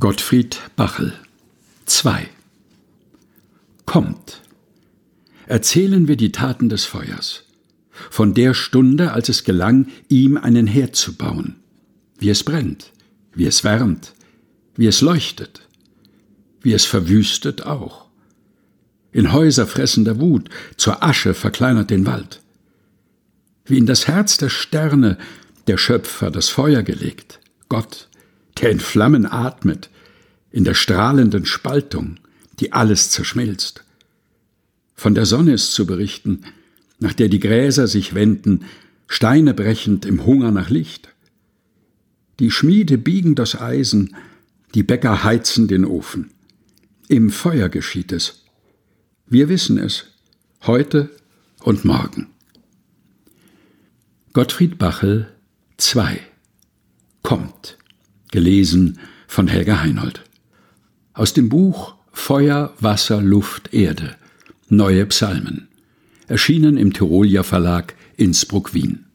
Gottfried Bachel 2 Kommt. Erzählen wir die Taten des Feuers, von der Stunde, als es gelang, ihm einen Herd zu bauen, wie es brennt, wie es wärmt, wie es leuchtet, wie es verwüstet auch. In Häuser fressender Wut, zur Asche verkleinert den Wald. Wie in das Herz der Sterne der Schöpfer das Feuer gelegt, Gott, der in Flammen atmet, in der strahlenden Spaltung, die alles zerschmilzt. Von der Sonne ist zu berichten, nach der die Gräser sich wenden, Steine brechend im Hunger nach Licht. Die Schmiede biegen das Eisen, die Bäcker heizen den Ofen. Im Feuer geschieht es. Wir wissen es, heute und morgen. Gottfried Bachel 2 Kommt gelesen von Helga Heinold. Aus dem Buch Feuer, Wasser, Luft, Erde. Neue Psalmen. Erschienen im Tirolia Verlag Innsbruck-Wien.